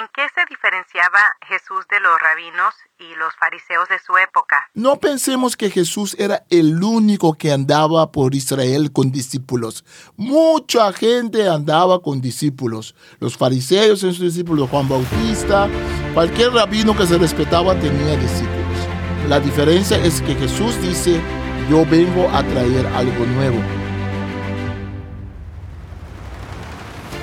¿En qué se diferenciaba Jesús de los rabinos y los fariseos de su época? No pensemos que Jesús era el único que andaba por Israel con discípulos. Mucha gente andaba con discípulos. Los fariseos en sus discípulos, Juan Bautista, cualquier rabino que se respetaba tenía discípulos. La diferencia es que Jesús dice, yo vengo a traer algo nuevo.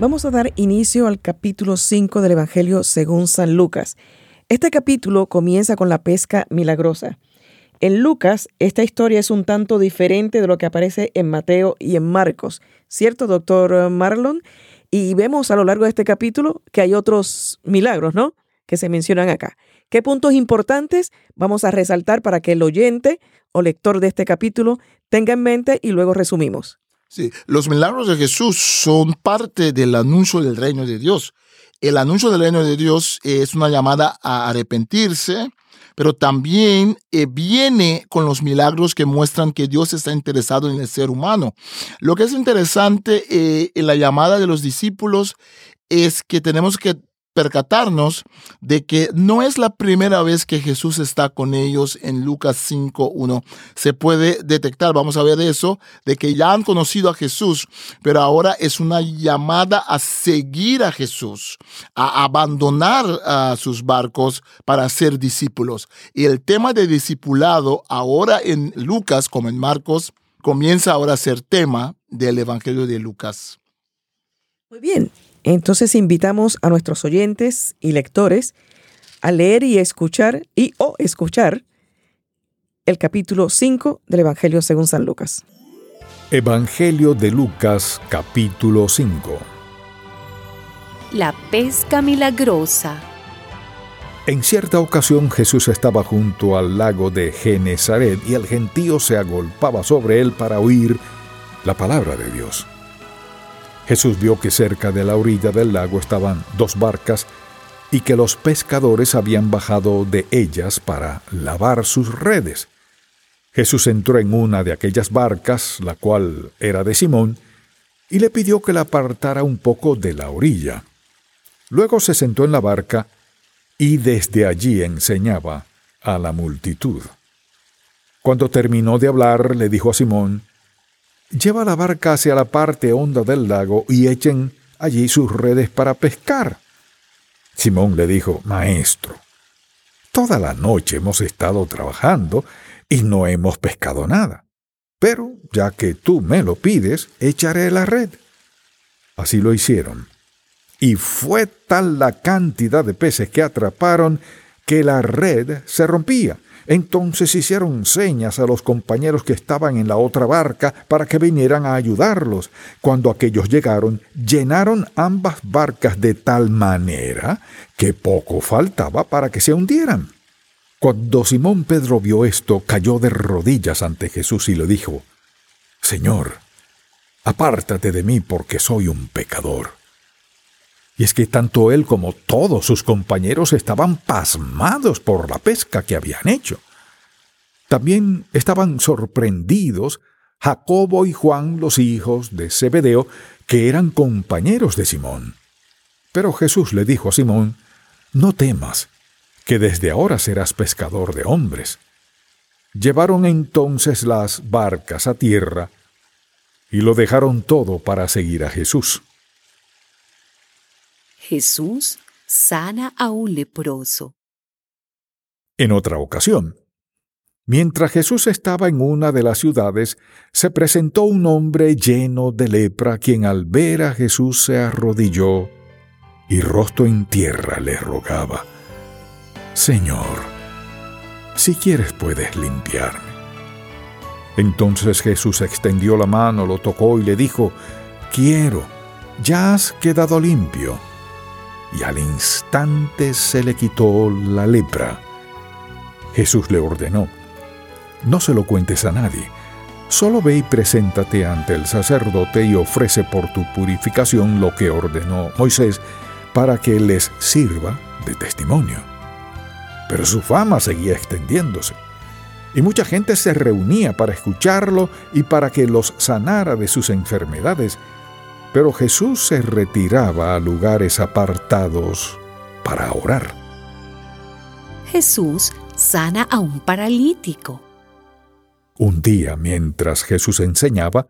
Vamos a dar inicio al capítulo 5 del Evangelio según San Lucas. Este capítulo comienza con la pesca milagrosa. En Lucas, esta historia es un tanto diferente de lo que aparece en Mateo y en Marcos, ¿cierto, doctor Marlon? Y vemos a lo largo de este capítulo que hay otros milagros, ¿no? Que se mencionan acá. ¿Qué puntos importantes vamos a resaltar para que el oyente o lector de este capítulo tenga en mente y luego resumimos? Sí, los milagros de Jesús son parte del anuncio del reino de Dios. El anuncio del reino de Dios es una llamada a arrepentirse, pero también eh, viene con los milagros que muestran que Dios está interesado en el ser humano. Lo que es interesante eh, en la llamada de los discípulos es que tenemos que percatarnos de que no es la primera vez que Jesús está con ellos en Lucas 5.1. Se puede detectar, vamos a ver eso, de que ya han conocido a Jesús, pero ahora es una llamada a seguir a Jesús, a abandonar a sus barcos para ser discípulos. Y el tema de discipulado ahora en Lucas como en Marcos comienza ahora a ser tema del Evangelio de Lucas. Muy bien, entonces invitamos a nuestros oyentes y lectores a leer y escuchar y o escuchar el capítulo 5 del Evangelio según San Lucas. Evangelio de Lucas capítulo 5 La pesca milagrosa En cierta ocasión Jesús estaba junto al lago de Genezaret y el gentío se agolpaba sobre él para oír la palabra de Dios. Jesús vio que cerca de la orilla del lago estaban dos barcas y que los pescadores habían bajado de ellas para lavar sus redes. Jesús entró en una de aquellas barcas, la cual era de Simón, y le pidió que la apartara un poco de la orilla. Luego se sentó en la barca y desde allí enseñaba a la multitud. Cuando terminó de hablar, le dijo a Simón, Lleva la barca hacia la parte honda del lago y echen allí sus redes para pescar. Simón le dijo, Maestro, toda la noche hemos estado trabajando y no hemos pescado nada. Pero, ya que tú me lo pides, echaré la red. Así lo hicieron. Y fue tal la cantidad de peces que atraparon que la red se rompía entonces hicieron señas a los compañeros que estaban en la otra barca para que vinieran a ayudarlos. Cuando aquellos llegaron, llenaron ambas barcas de tal manera que poco faltaba para que se hundieran. Cuando Simón Pedro vio esto, cayó de rodillas ante Jesús y le dijo, Señor, apártate de mí porque soy un pecador. Y es que tanto él como todos sus compañeros estaban pasmados por la pesca que habían hecho. También estaban sorprendidos Jacobo y Juan, los hijos de Zebedeo, que eran compañeros de Simón. Pero Jesús le dijo a Simón, No temas, que desde ahora serás pescador de hombres. Llevaron entonces las barcas a tierra y lo dejaron todo para seguir a Jesús. Jesús sana a un leproso. En otra ocasión, mientras Jesús estaba en una de las ciudades, se presentó un hombre lleno de lepra, quien al ver a Jesús se arrodilló y rostro en tierra le rogaba, Señor, si quieres puedes limpiarme. Entonces Jesús extendió la mano, lo tocó y le dijo, Quiero, ya has quedado limpio y al instante se le quitó la lepra. Jesús le ordenó, no se lo cuentes a nadie, solo ve y preséntate ante el sacerdote y ofrece por tu purificación lo que ordenó Moisés para que les sirva de testimonio. Pero su fama seguía extendiéndose y mucha gente se reunía para escucharlo y para que los sanara de sus enfermedades. Pero Jesús se retiraba a lugares apartados para orar. Jesús sana a un paralítico. Un día, mientras Jesús enseñaba,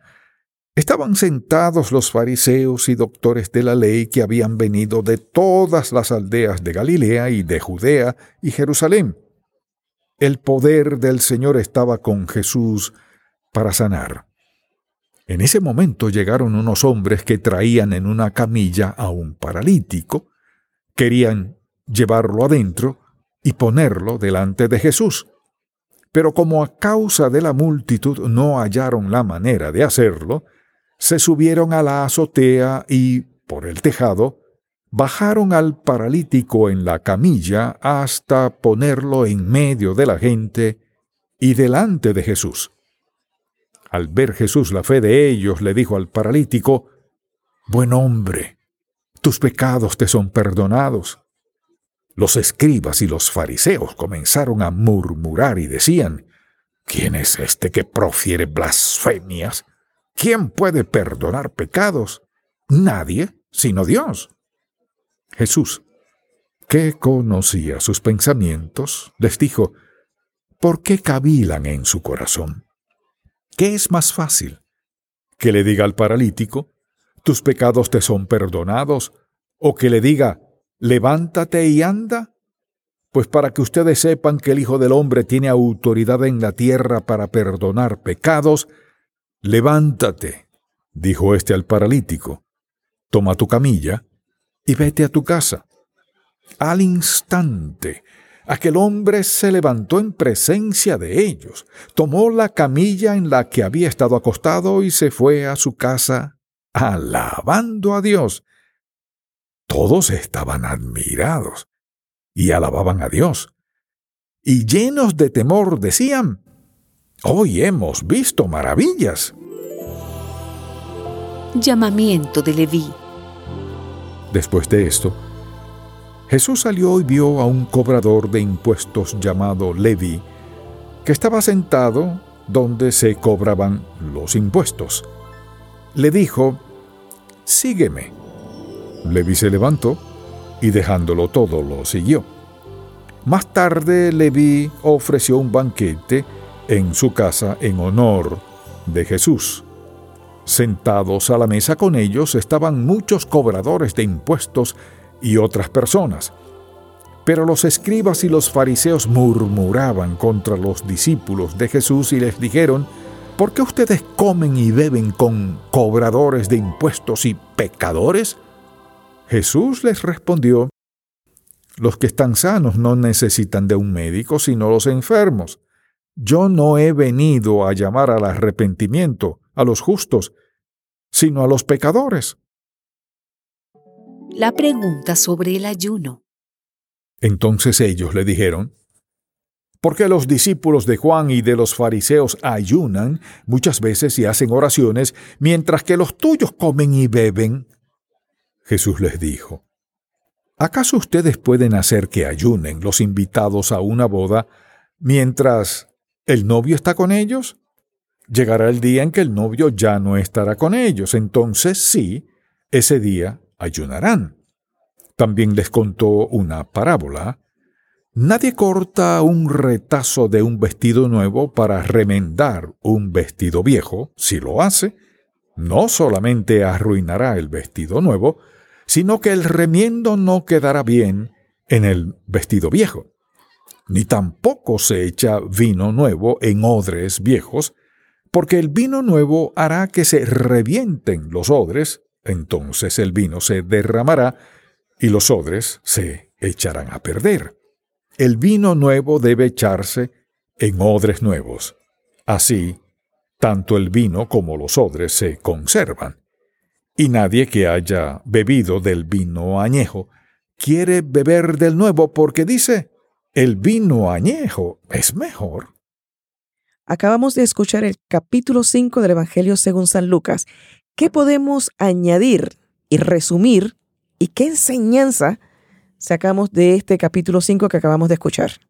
estaban sentados los fariseos y doctores de la ley que habían venido de todas las aldeas de Galilea y de Judea y Jerusalén el poder del Señor estaba con Jesús para sanar. En ese momento llegaron unos hombres que traían en una camilla a un paralítico, querían llevarlo adentro y ponerlo delante de Jesús. Pero como a causa de la multitud no hallaron la manera de hacerlo, se subieron a la azotea y, por el tejado, bajaron al paralítico en la camilla hasta ponerlo en medio de la gente y delante de Jesús. Al ver Jesús la fe de ellos, le dijo al paralítico, Buen hombre, tus pecados te son perdonados. Los escribas y los fariseos comenzaron a murmurar y decían, ¿quién es este que profiere blasfemias? ¿Quién puede perdonar pecados? Nadie, sino Dios. Jesús, que conocía sus pensamientos, les dijo, ¿por qué cavilan en su corazón? ¿Qué es más fácil? ¿Que le diga al paralítico, tus pecados te son perdonados? ¿O que le diga, levántate y anda? Pues para que ustedes sepan que el Hijo del Hombre tiene autoridad en la tierra para perdonar pecados, levántate, dijo éste al paralítico, toma tu camilla y vete a tu casa. Al instante, aquel hombre se levantó en presencia de ellos, tomó la camilla en la que había estado acostado y se fue a su casa, alabando a Dios. Todos estaban admirados y alababan a Dios. Y llenos de temor decían, Hoy hemos visto maravillas. Llamamiento de Leví. Después de esto, Jesús salió y vio a un cobrador de impuestos llamado Levi, que estaba sentado donde se cobraban los impuestos. Le dijo, Sígueme. Levi se levantó y dejándolo todo lo siguió. Más tarde Levi ofreció un banquete en su casa en honor de Jesús. Sentados a la mesa con ellos estaban muchos cobradores de impuestos y otras personas. Pero los escribas y los fariseos murmuraban contra los discípulos de Jesús y les dijeron, ¿por qué ustedes comen y beben con cobradores de impuestos y pecadores? Jesús les respondió, los que están sanos no necesitan de un médico, sino los enfermos. Yo no he venido a llamar al arrepentimiento a los justos, sino a los pecadores. La pregunta sobre el ayuno. Entonces ellos le dijeron, ¿por qué los discípulos de Juan y de los fariseos ayunan muchas veces y hacen oraciones, mientras que los tuyos comen y beben? Jesús les dijo, ¿acaso ustedes pueden hacer que ayunen los invitados a una boda mientras el novio está con ellos? Llegará el día en que el novio ya no estará con ellos, entonces sí, ese día ayunarán. También les contó una parábola. Nadie corta un retazo de un vestido nuevo para remendar un vestido viejo. Si lo hace, no solamente arruinará el vestido nuevo, sino que el remiendo no quedará bien en el vestido viejo. Ni tampoco se echa vino nuevo en odres viejos, porque el vino nuevo hará que se revienten los odres, entonces el vino se derramará y los odres se echarán a perder. El vino nuevo debe echarse en odres nuevos. Así, tanto el vino como los odres se conservan. Y nadie que haya bebido del vino añejo quiere beber del nuevo porque dice, el vino añejo es mejor. Acabamos de escuchar el capítulo 5 del Evangelio según San Lucas. ¿Qué podemos añadir y resumir y qué enseñanza sacamos de este capítulo 5 que acabamos de escuchar?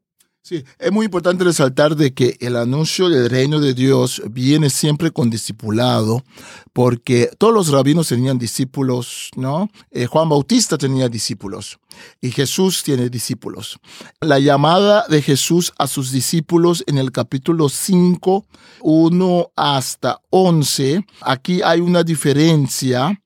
Sí, es muy importante resaltar de que el anuncio del reino de Dios viene siempre con discipulado, porque todos los rabinos tenían discípulos, ¿no? Eh, Juan Bautista tenía discípulos y Jesús tiene discípulos. La llamada de Jesús a sus discípulos en el capítulo 5, 1 hasta 11, aquí hay una diferencia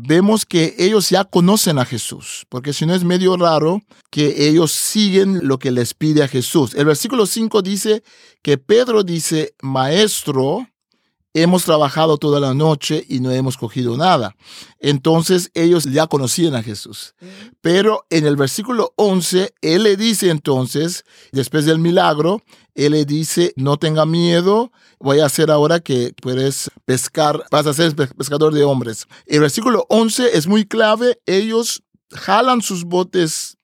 vemos que ellos ya conocen a Jesús, porque si no es medio raro que ellos siguen lo que les pide a Jesús. El versículo 5 dice que Pedro dice, maestro, hemos trabajado toda la noche y no hemos cogido nada. Entonces ellos ya conocían a Jesús. Pero en el versículo 11, él le dice entonces, después del milagro, él le dice, no tenga miedo, voy a hacer ahora que puedes pescar, vas a ser pescador de hombres. El versículo 11 es muy clave, ellos jalan sus botes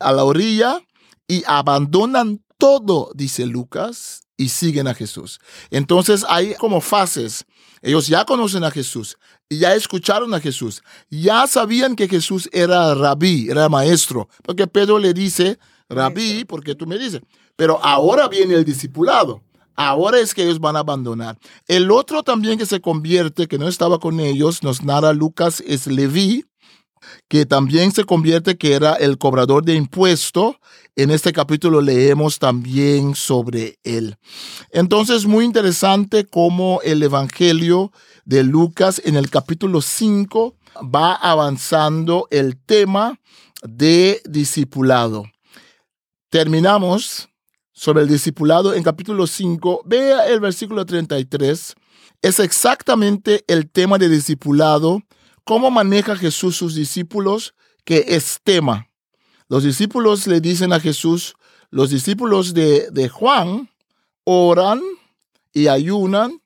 a la orilla y abandonan todo, dice Lucas, y siguen a Jesús. Entonces hay como fases. Ellos ya conocen a Jesús, ya escucharon a Jesús, ya sabían que Jesús era rabí, era maestro, porque Pedro le dice, rabí, porque tú me dices, pero ahora viene el discipulado. Ahora es que ellos van a abandonar. El otro también que se convierte, que no estaba con ellos, nos narra Lucas, es Leví, que también se convierte, que era el cobrador de impuesto. En este capítulo leemos también sobre él. Entonces, muy interesante cómo el Evangelio de Lucas en el capítulo 5 va avanzando el tema de discipulado. Terminamos sobre el discipulado en capítulo 5. Vea el versículo 33. Es exactamente el tema de discipulado ¿Cómo maneja Jesús sus discípulos? Que es tema. Los discípulos le dicen a Jesús, los discípulos de, Juan oran y ayunan,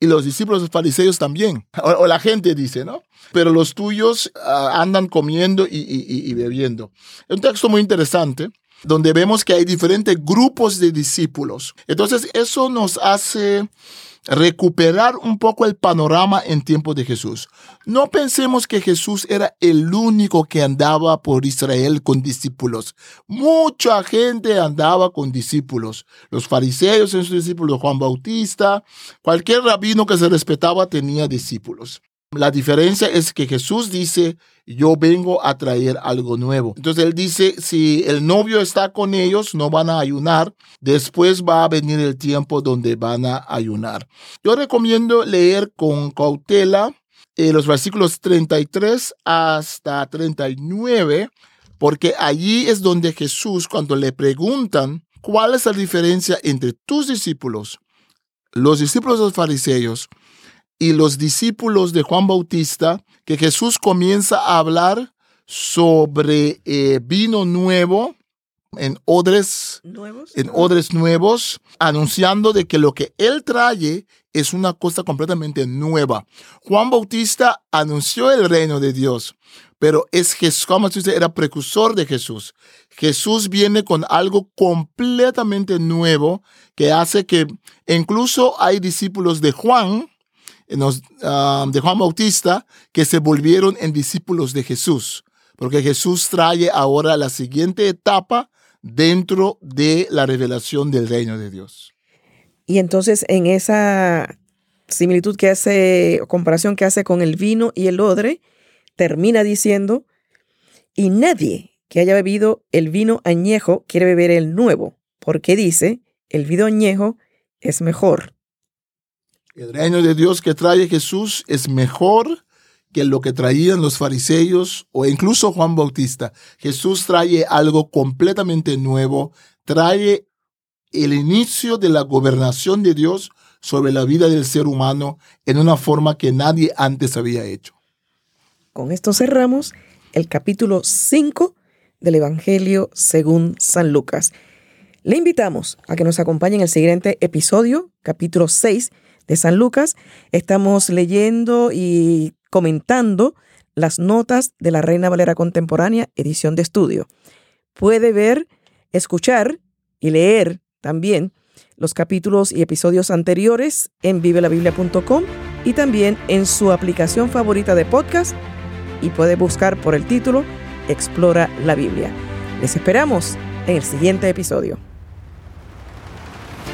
y los discípulos de fariseos también. O, la gente dice, ¿no? Pero los tuyos ah, andan comiendo y, y, bebiendo. Es un texto muy interesante donde vemos que hay diferentes grupos de discípulos. Entonces, eso nos hace recuperar un poco el panorama en tiempo de Jesús. No pensemos que Jesús era el único que andaba por Israel con discípulos. Mucha gente andaba con discípulos. Los fariseos en sus discípulos, Juan Bautista, cualquier rabino que se respetaba tenía discípulos. La diferencia es que Jesús dice, yo vengo a traer algo nuevo. Entonces él dice, si el novio está con ellos, no van a ayunar. Después va a venir el tiempo donde van a ayunar. Yo recomiendo leer con cautela eh, los versículos 33 hasta 39, porque allí es donde Jesús, cuando le preguntan, ¿cuál es la diferencia entre tus discípulos, los discípulos de los fariseos, y los discípulos de Juan Bautista que Jesús comienza a hablar sobre eh, vino nuevo en odres ¿Nuevos? en odres nuevos anunciando de que lo que él trae es una cosa completamente nueva. Juan Bautista anunció el reino de Dios, pero es Jesús, Juan Bautista era precursor de Jesús. Jesús viene con algo completamente nuevo que hace que incluso hay discípulos de Juan De Juan Bautista que se volvieron en discípulos de Jesús, porque Jesús trae ahora la siguiente etapa dentro de la revelación del reino de Dios. Y entonces en esa similitud que hace, comparación que hace con el vino y el odre, termina diciendo, y nadie que haya bebido el vino añejo quiere beber el nuevo, porque dice, el vino añejo es mejor. El reino de Dios que trae Jesús es mejor que lo que traían los fariseos o incluso Juan Bautista. Jesús trae algo completamente nuevo, trae el inicio de la gobernación de Dios sobre la vida del ser humano en una forma que nadie antes había hecho. Con esto cerramos el capítulo 5 del Evangelio según San Lucas. Le invitamos a que nos acompañe en el siguiente episodio, capítulo 6, de San Lucas, estamos leyendo y comentando las notas de la Reina Valera Contemporánea, edición de estudio. Puede ver, escuchar y leer también los capítulos y episodios anteriores en vivelabiblia.com y también en su aplicación favorita de podcast y puede buscar por el título Explora la Biblia. Les esperamos en el siguiente episodio.